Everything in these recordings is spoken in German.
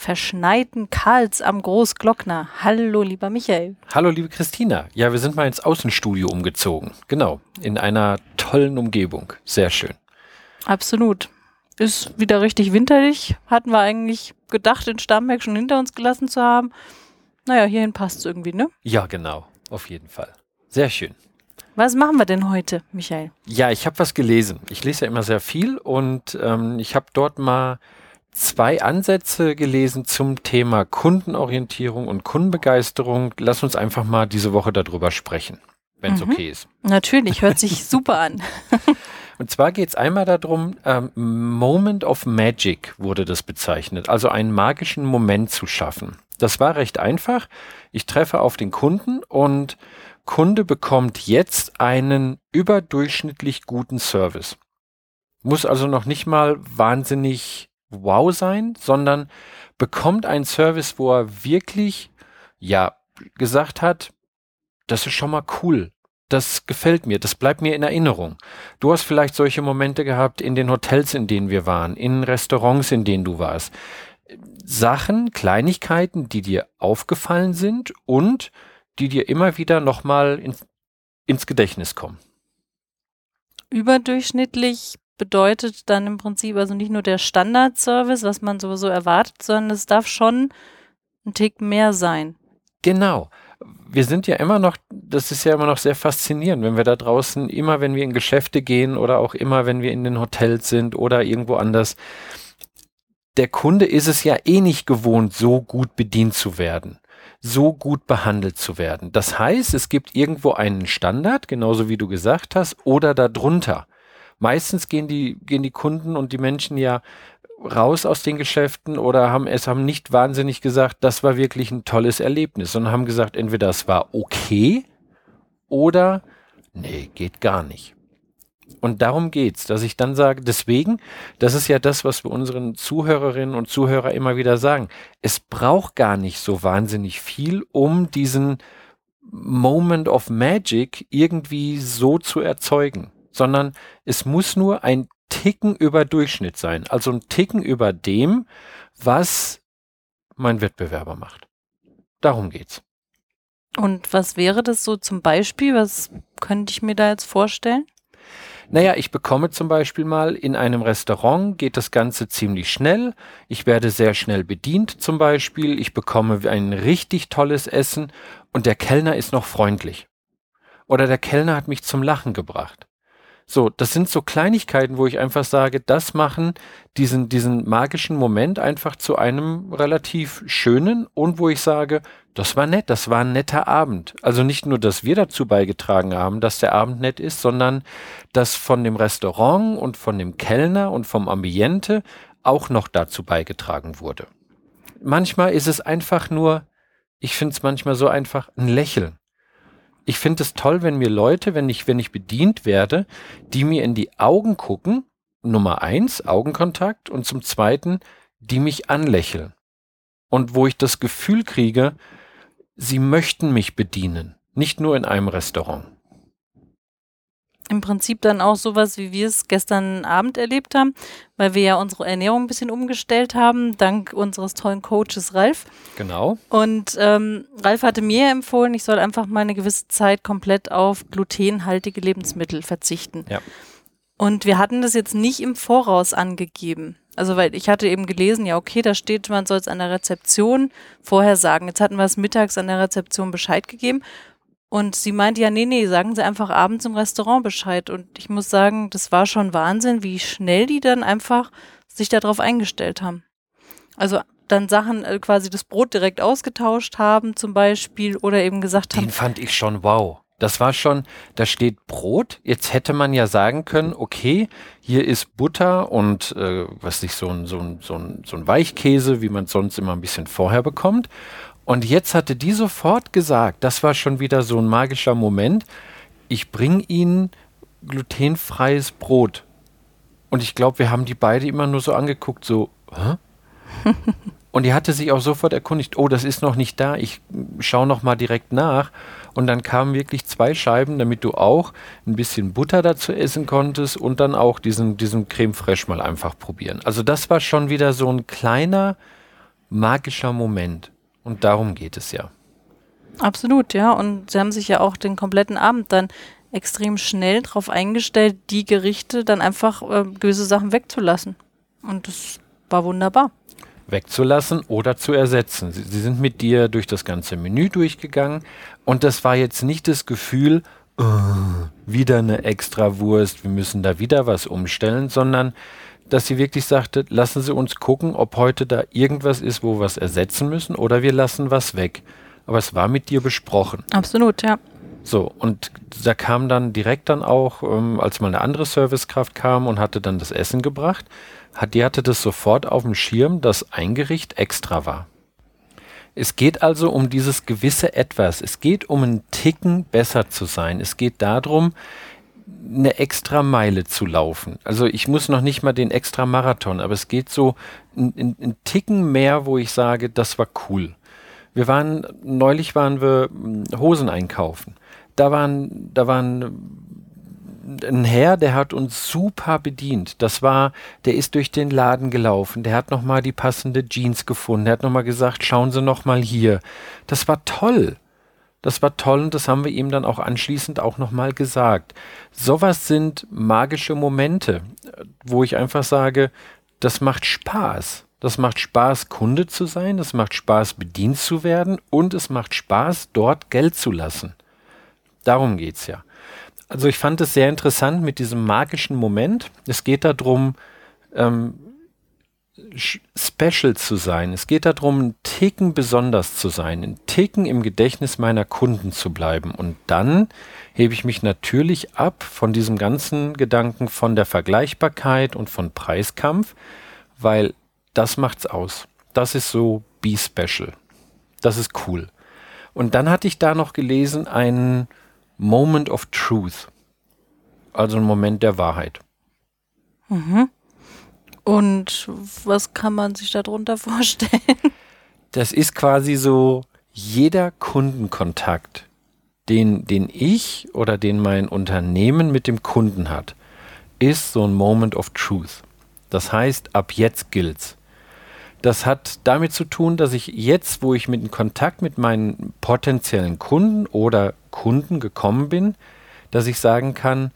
verschneiten Karls am Großglockner. Hallo, lieber Michael. Hallo, liebe Christina. Ja, wir sind mal ins Außenstudio umgezogen. Genau, in einer tollen Umgebung. Sehr schön. Absolut. Ist wieder richtig winterlich. Hatten wir eigentlich gedacht, den Starnberg schon hinter uns gelassen zu haben. Naja, hierhin passt es irgendwie, ne? Ja, genau. Auf jeden Fall. Sehr schön. Was machen wir denn heute, Michael? Ja, ich habe was gelesen. Ich lese ja immer sehr viel und ähm, ich habe dort mal zwei Ansätze gelesen zum Thema Kundenorientierung und Kundenbegeisterung. Lass uns einfach mal diese Woche darüber sprechen, wenn es mhm. okay ist. Natürlich, hört sich super an. Und zwar geht es einmal darum, ähm, Moment of Magic wurde das bezeichnet, also einen magischen Moment zu schaffen. Das war recht einfach. Ich treffe auf den Kunden und Kunde bekommt jetzt einen überdurchschnittlich guten Service. Muss also noch nicht mal wahnsinnig wow sein, sondern bekommt einen Service, wo er wirklich, ja, gesagt hat, das ist schon mal cool. Das gefällt mir, das bleibt mir in Erinnerung. Du hast vielleicht solche Momente gehabt in den Hotels, in denen wir waren, in Restaurants, in denen du warst. Sachen, Kleinigkeiten, die dir aufgefallen sind und die dir immer wieder nochmal ins, ins Gedächtnis kommen. Überdurchschnittlich bedeutet dann im Prinzip also nicht nur der Standardservice, was man sowieso erwartet, sondern es darf schon ein Tick mehr sein. Genau. Wir sind ja immer noch, das ist ja immer noch sehr faszinierend, wenn wir da draußen, immer wenn wir in Geschäfte gehen oder auch immer wenn wir in den Hotels sind oder irgendwo anders, der Kunde ist es ja eh nicht gewohnt, so gut bedient zu werden, so gut behandelt zu werden. Das heißt, es gibt irgendwo einen Standard, genauso wie du gesagt hast, oder darunter meistens gehen die, gehen die Kunden und die Menschen ja raus aus den Geschäften oder haben es haben nicht wahnsinnig gesagt, das war wirklich ein tolles Erlebnis, sondern haben gesagt, entweder es war okay oder nee, geht gar nicht. Und darum geht's, dass ich dann sage, deswegen, das ist ja das, was wir unseren Zuhörerinnen und Zuhörer immer wieder sagen. Es braucht gar nicht so wahnsinnig viel, um diesen Moment of Magic irgendwie so zu erzeugen sondern es muss nur ein Ticken über Durchschnitt sein. Also ein Ticken über dem, was mein Wettbewerber macht. Darum geht's. Und was wäre das so zum Beispiel? Was könnte ich mir da jetzt vorstellen? Naja, ich bekomme zum Beispiel mal in einem Restaurant, geht das Ganze ziemlich schnell. Ich werde sehr schnell bedient zum Beispiel. Ich bekomme ein richtig tolles Essen und der Kellner ist noch freundlich. Oder der Kellner hat mich zum Lachen gebracht. So, das sind so Kleinigkeiten, wo ich einfach sage, das machen diesen, diesen magischen Moment einfach zu einem relativ schönen und wo ich sage, das war nett, das war ein netter Abend. Also nicht nur, dass wir dazu beigetragen haben, dass der Abend nett ist, sondern dass von dem Restaurant und von dem Kellner und vom Ambiente auch noch dazu beigetragen wurde. Manchmal ist es einfach nur, ich finde es manchmal so einfach, ein Lächeln ich finde es toll, wenn mir Leute, wenn ich, wenn ich bedient werde, die mir in die Augen gucken, Nummer eins, Augenkontakt, und zum zweiten, die mich anlächeln. Und wo ich das Gefühl kriege, sie möchten mich bedienen, nicht nur in einem Restaurant im Prinzip dann auch sowas, wie wir es gestern Abend erlebt haben, weil wir ja unsere Ernährung ein bisschen umgestellt haben, dank unseres tollen Coaches Ralf. Genau. Und ähm, Ralf hatte mir empfohlen, ich soll einfach mal eine gewisse Zeit komplett auf glutenhaltige Lebensmittel verzichten. Ja. Und wir hatten das jetzt nicht im Voraus angegeben. Also, weil ich hatte eben gelesen, ja, okay, da steht, man soll es an der Rezeption vorher sagen. Jetzt hatten wir es mittags an der Rezeption Bescheid gegeben. Und sie meinte, ja, nee, nee, sagen Sie einfach abends im Restaurant Bescheid. Und ich muss sagen, das war schon Wahnsinn, wie schnell die dann einfach sich darauf eingestellt haben. Also dann Sachen, äh, quasi das Brot direkt ausgetauscht haben zum Beispiel oder eben gesagt haben. Den fand ich schon wow. Das war schon, da steht Brot. Jetzt hätte man ja sagen können, okay, hier ist Butter und äh, was nicht, so ein, so, ein, so, ein, so ein Weichkäse, wie man sonst immer ein bisschen vorher bekommt. Und jetzt hatte die sofort gesagt, das war schon wieder so ein magischer Moment, ich bringe Ihnen glutenfreies Brot. Und ich glaube, wir haben die beide immer nur so angeguckt, so, hä? Und die hatte sich auch sofort erkundigt, oh, das ist noch nicht da, ich schaue noch mal direkt nach. Und dann kamen wirklich zwei Scheiben, damit du auch ein bisschen Butter dazu essen konntest und dann auch diesen, diesen Creme Fraiche mal einfach probieren. Also das war schon wieder so ein kleiner magischer Moment. Und darum geht es ja. Absolut, ja. Und sie haben sich ja auch den kompletten Abend dann extrem schnell darauf eingestellt, die Gerichte dann einfach äh, gewisse Sachen wegzulassen. Und das war wunderbar wegzulassen oder zu ersetzen. Sie, sie, sind mit dir durch das ganze Menü durchgegangen und das war jetzt nicht das Gefühl, oh, wieder eine extra Wurst, wir müssen da wieder was umstellen, sondern dass sie wirklich sagte, lassen Sie uns gucken, ob heute da irgendwas ist, wo wir es ersetzen müssen oder wir lassen was weg. Aber es war mit dir besprochen. Absolut, ja. So, und da kam dann direkt dann auch, ähm, als mal eine andere Servicekraft kam und hatte dann das Essen gebracht, hat, die hatte das sofort auf dem Schirm, dass ein Gericht extra war. Es geht also um dieses gewisse Etwas. Es geht um einen Ticken besser zu sein. Es geht darum, eine extra Meile zu laufen. Also ich muss noch nicht mal den extra Marathon, aber es geht so einen Ticken mehr, wo ich sage, das war cool. Wir waren, neulich waren wir hm, Hosen einkaufen. Da waren, da waren ein Herr, der hat uns super bedient. Das war, der ist durch den Laden gelaufen, der hat nochmal die passende Jeans gefunden, der hat nochmal gesagt, schauen Sie nochmal hier. Das war toll. Das war toll und das haben wir ihm dann auch anschließend auch nochmal gesagt. Sowas sind magische Momente, wo ich einfach sage, das macht Spaß. Das macht Spaß, Kunde zu sein, es macht Spaß, bedient zu werden und es macht Spaß, dort Geld zu lassen. Darum geht's ja. Also ich fand es sehr interessant mit diesem magischen Moment. Es geht darum, ähm, special zu sein. Es geht darum, einen Ticken besonders zu sein, einen Ticken im Gedächtnis meiner Kunden zu bleiben. Und dann hebe ich mich natürlich ab von diesem ganzen Gedanken von der Vergleichbarkeit und von Preiskampf, weil das macht's aus. Das ist so Be Special. Das ist cool. Und dann hatte ich da noch gelesen einen Moment of Truth. Also ein Moment der Wahrheit. Mhm. Und was kann man sich darunter vorstellen? Das ist quasi so jeder Kundenkontakt, den, den ich oder den mein Unternehmen mit dem Kunden hat, ist so ein Moment of Truth. Das heißt, ab jetzt gilt's. Das hat damit zu tun, dass ich jetzt, wo ich mit in Kontakt mit meinen potenziellen Kunden oder Kunden gekommen bin, dass ich sagen kann,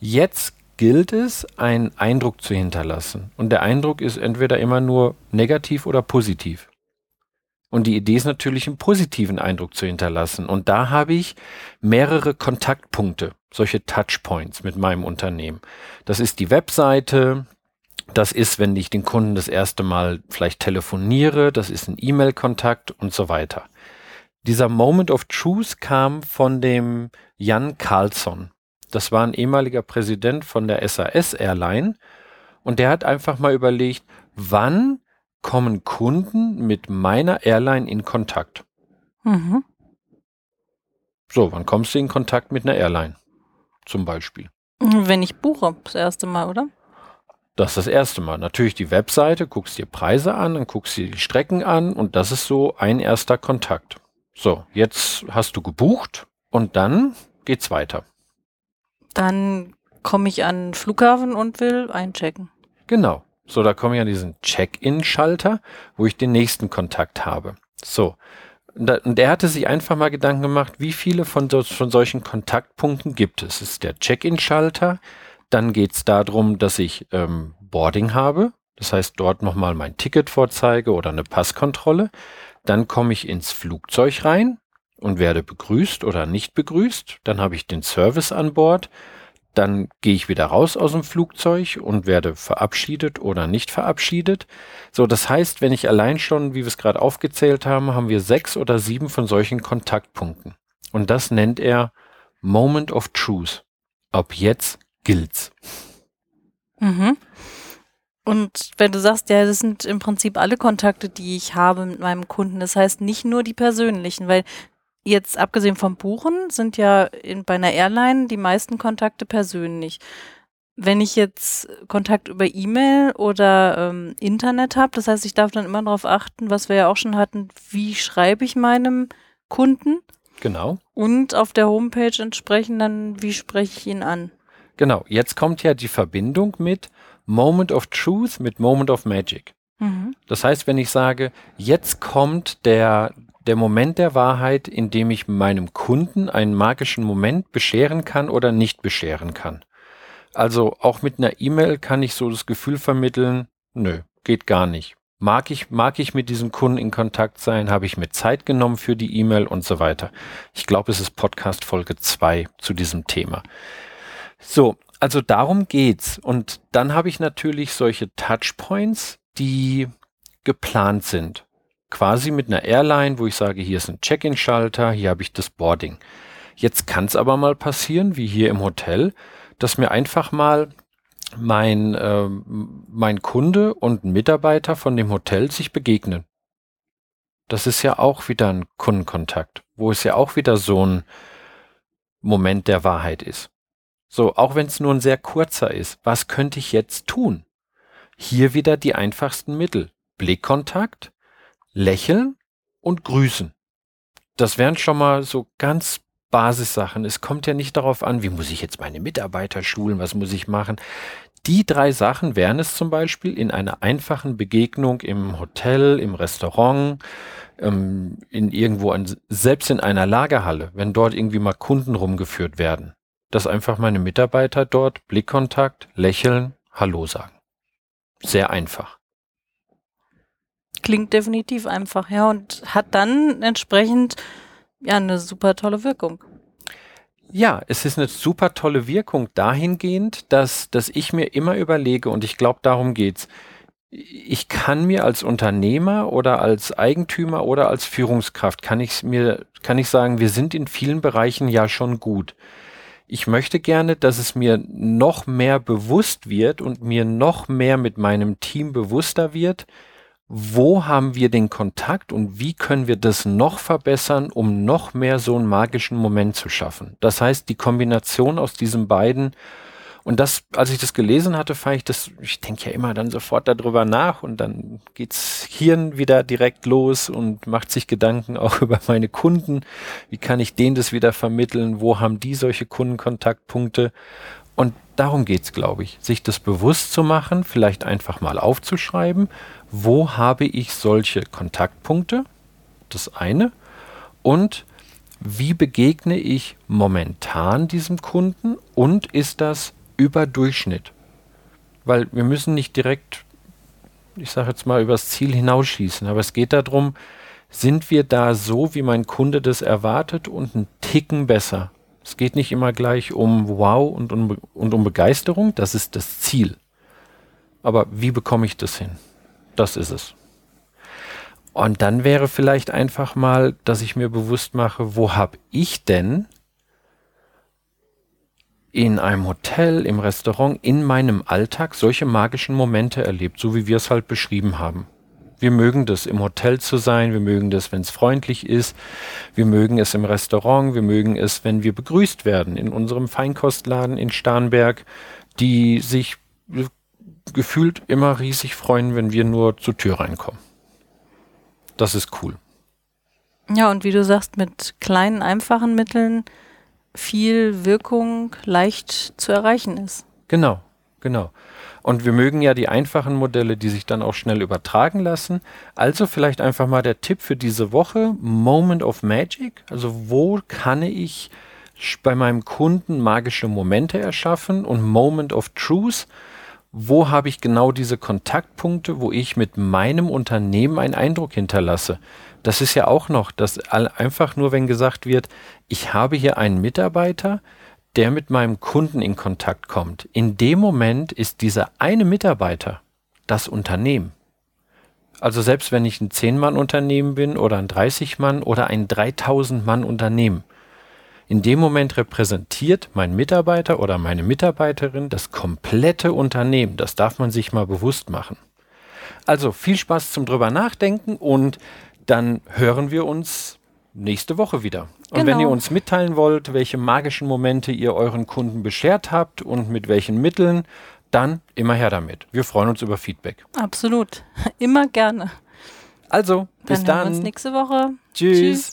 jetzt gilt es, einen Eindruck zu hinterlassen. Und der Eindruck ist entweder immer nur negativ oder positiv. Und die Idee ist natürlich, einen positiven Eindruck zu hinterlassen. Und da habe ich mehrere Kontaktpunkte, solche Touchpoints mit meinem Unternehmen. Das ist die Webseite, das ist, wenn ich den Kunden das erste Mal vielleicht telefoniere, das ist ein E-Mail-Kontakt und so weiter. Dieser Moment of Truth kam von dem Jan Carlsson. Das war ein ehemaliger Präsident von der SAS Airline und der hat einfach mal überlegt, wann kommen Kunden mit meiner Airline in Kontakt? Mhm. So, wann kommst du in Kontakt mit einer Airline? Zum Beispiel. Wenn ich buche, das erste Mal, oder? Das ist das erste Mal. Natürlich die Webseite, guckst dir Preise an, dann guckst dir die Strecken an und das ist so ein erster Kontakt. So, jetzt hast du gebucht und dann geht's weiter. Dann komme ich an den Flughafen und will einchecken. Genau. So, da komme ich an diesen Check-in-Schalter, wo ich den nächsten Kontakt habe. So. Und der hatte sich einfach mal Gedanken gemacht, wie viele von, so, von solchen Kontaktpunkten gibt es. Es ist der Check-in-Schalter, dann geht es darum, dass ich ähm, Boarding habe. Das heißt, dort nochmal mein Ticket vorzeige oder eine Passkontrolle. Dann komme ich ins Flugzeug rein und werde begrüßt oder nicht begrüßt. Dann habe ich den Service an Bord. Dann gehe ich wieder raus aus dem Flugzeug und werde verabschiedet oder nicht verabschiedet. So, das heißt, wenn ich allein schon, wie wir es gerade aufgezählt haben, haben wir sechs oder sieben von solchen Kontaktpunkten. Und das nennt er Moment of Truth. Ab jetzt gilt's. Mhm. Und wenn du sagst, ja, das sind im Prinzip alle Kontakte, die ich habe mit meinem Kunden, das heißt nicht nur die persönlichen, weil jetzt abgesehen vom Buchen sind ja in, bei einer Airline die meisten Kontakte persönlich. Wenn ich jetzt Kontakt über E-Mail oder ähm, Internet habe, das heißt, ich darf dann immer darauf achten, was wir ja auch schon hatten, wie schreibe ich meinem Kunden? Genau. Und auf der Homepage entsprechend dann, wie spreche ich ihn an? Genau. Jetzt kommt ja die Verbindung mit Moment of Truth mit Moment of Magic. Mhm. Das heißt, wenn ich sage, jetzt kommt der, der Moment der Wahrheit, in dem ich meinem Kunden einen magischen Moment bescheren kann oder nicht bescheren kann. Also auch mit einer E-Mail kann ich so das Gefühl vermitteln, nö, geht gar nicht. Mag ich, mag ich mit diesem Kunden in Kontakt sein? Habe ich mir Zeit genommen für die E-Mail und so weiter? Ich glaube, es ist Podcast Folge 2 zu diesem Thema. So, also darum geht's. Und dann habe ich natürlich solche Touchpoints, die geplant sind. Quasi mit einer Airline, wo ich sage, hier ist ein Check-in-Schalter, hier habe ich das Boarding. Jetzt kann es aber mal passieren, wie hier im Hotel, dass mir einfach mal mein, äh, mein Kunde und ein Mitarbeiter von dem Hotel sich begegnen. Das ist ja auch wieder ein Kundenkontakt, wo es ja auch wieder so ein Moment der Wahrheit ist. So, auch wenn es nur ein sehr kurzer ist, was könnte ich jetzt tun? Hier wieder die einfachsten Mittel. Blickkontakt, lächeln und grüßen. Das wären schon mal so ganz Basissachen. Es kommt ja nicht darauf an, wie muss ich jetzt meine Mitarbeiter schulen, was muss ich machen. Die drei Sachen wären es zum Beispiel in einer einfachen Begegnung im Hotel, im Restaurant, ähm, in irgendwo, an, selbst in einer Lagerhalle, wenn dort irgendwie mal Kunden rumgeführt werden, dass einfach meine Mitarbeiter dort Blickkontakt, lächeln, Hallo sagen. Sehr einfach. Klingt definitiv einfach, ja, und hat dann entsprechend ja eine super tolle Wirkung. Ja, es ist eine super tolle Wirkung dahingehend, dass, dass ich mir immer überlege, und ich glaube, darum geht's. Ich kann mir als Unternehmer oder als Eigentümer oder als Führungskraft, kann ich mir, kann ich sagen, wir sind in vielen Bereichen ja schon gut. Ich möchte gerne, dass es mir noch mehr bewusst wird und mir noch mehr mit meinem Team bewusster wird, wo haben wir den Kontakt und wie können wir das noch verbessern, um noch mehr so einen magischen Moment zu schaffen. Das heißt, die Kombination aus diesen beiden und das, als ich das gelesen hatte, fand ich das, ich denke ja immer dann sofort darüber nach und dann geht's Hirn wieder direkt los und macht sich Gedanken auch über meine Kunden. Wie kann ich denen das wieder vermitteln? Wo haben die solche Kundenkontaktpunkte? Und darum geht's, glaube ich, sich das bewusst zu machen, vielleicht einfach mal aufzuschreiben wo habe ich solche Kontaktpunkte? Das eine. Und wie begegne ich momentan diesem Kunden und ist das über Durchschnitt? Weil wir müssen nicht direkt, ich sage jetzt mal, übers Ziel hinausschießen, aber es geht darum, sind wir da so, wie mein Kunde das erwartet und einen Ticken besser? Es geht nicht immer gleich um Wow und um, und um Begeisterung, das ist das Ziel. Aber wie bekomme ich das hin? Das ist es. Und dann wäre vielleicht einfach mal, dass ich mir bewusst mache, wo habe ich denn in einem Hotel, im Restaurant, in meinem Alltag solche magischen Momente erlebt, so wie wir es halt beschrieben haben. Wir mögen das, im Hotel zu sein, wir mögen das, wenn es freundlich ist, wir mögen es im Restaurant, wir mögen es, wenn wir begrüßt werden in unserem Feinkostladen in Starnberg, die sich gefühlt immer riesig freuen, wenn wir nur zur Tür reinkommen. Das ist cool. Ja, und wie du sagst, mit kleinen, einfachen Mitteln viel Wirkung leicht zu erreichen ist. Genau, genau. Und wir mögen ja die einfachen Modelle, die sich dann auch schnell übertragen lassen. Also vielleicht einfach mal der Tipp für diese Woche, Moment of Magic. Also wo kann ich bei meinem Kunden magische Momente erschaffen und Moment of Truth wo habe ich genau diese Kontaktpunkte, wo ich mit meinem Unternehmen einen Eindruck hinterlasse. Das ist ja auch noch, dass einfach nur, wenn gesagt wird, ich habe hier einen Mitarbeiter, der mit meinem Kunden in Kontakt kommt. In dem Moment ist dieser eine Mitarbeiter das Unternehmen. Also selbst wenn ich ein 10-Mann-Unternehmen bin oder ein 30-Mann oder ein 3000-Mann-Unternehmen. In dem Moment repräsentiert mein Mitarbeiter oder meine Mitarbeiterin das komplette Unternehmen. Das darf man sich mal bewusst machen. Also viel Spaß zum drüber nachdenken und dann hören wir uns nächste Woche wieder. Und genau. wenn ihr uns mitteilen wollt, welche magischen Momente ihr euren Kunden beschert habt und mit welchen Mitteln, dann immer her damit. Wir freuen uns über Feedback. Absolut. Immer gerne. Also, bis dann. Dann hören wir uns nächste Woche. Tschüss. Tschüss.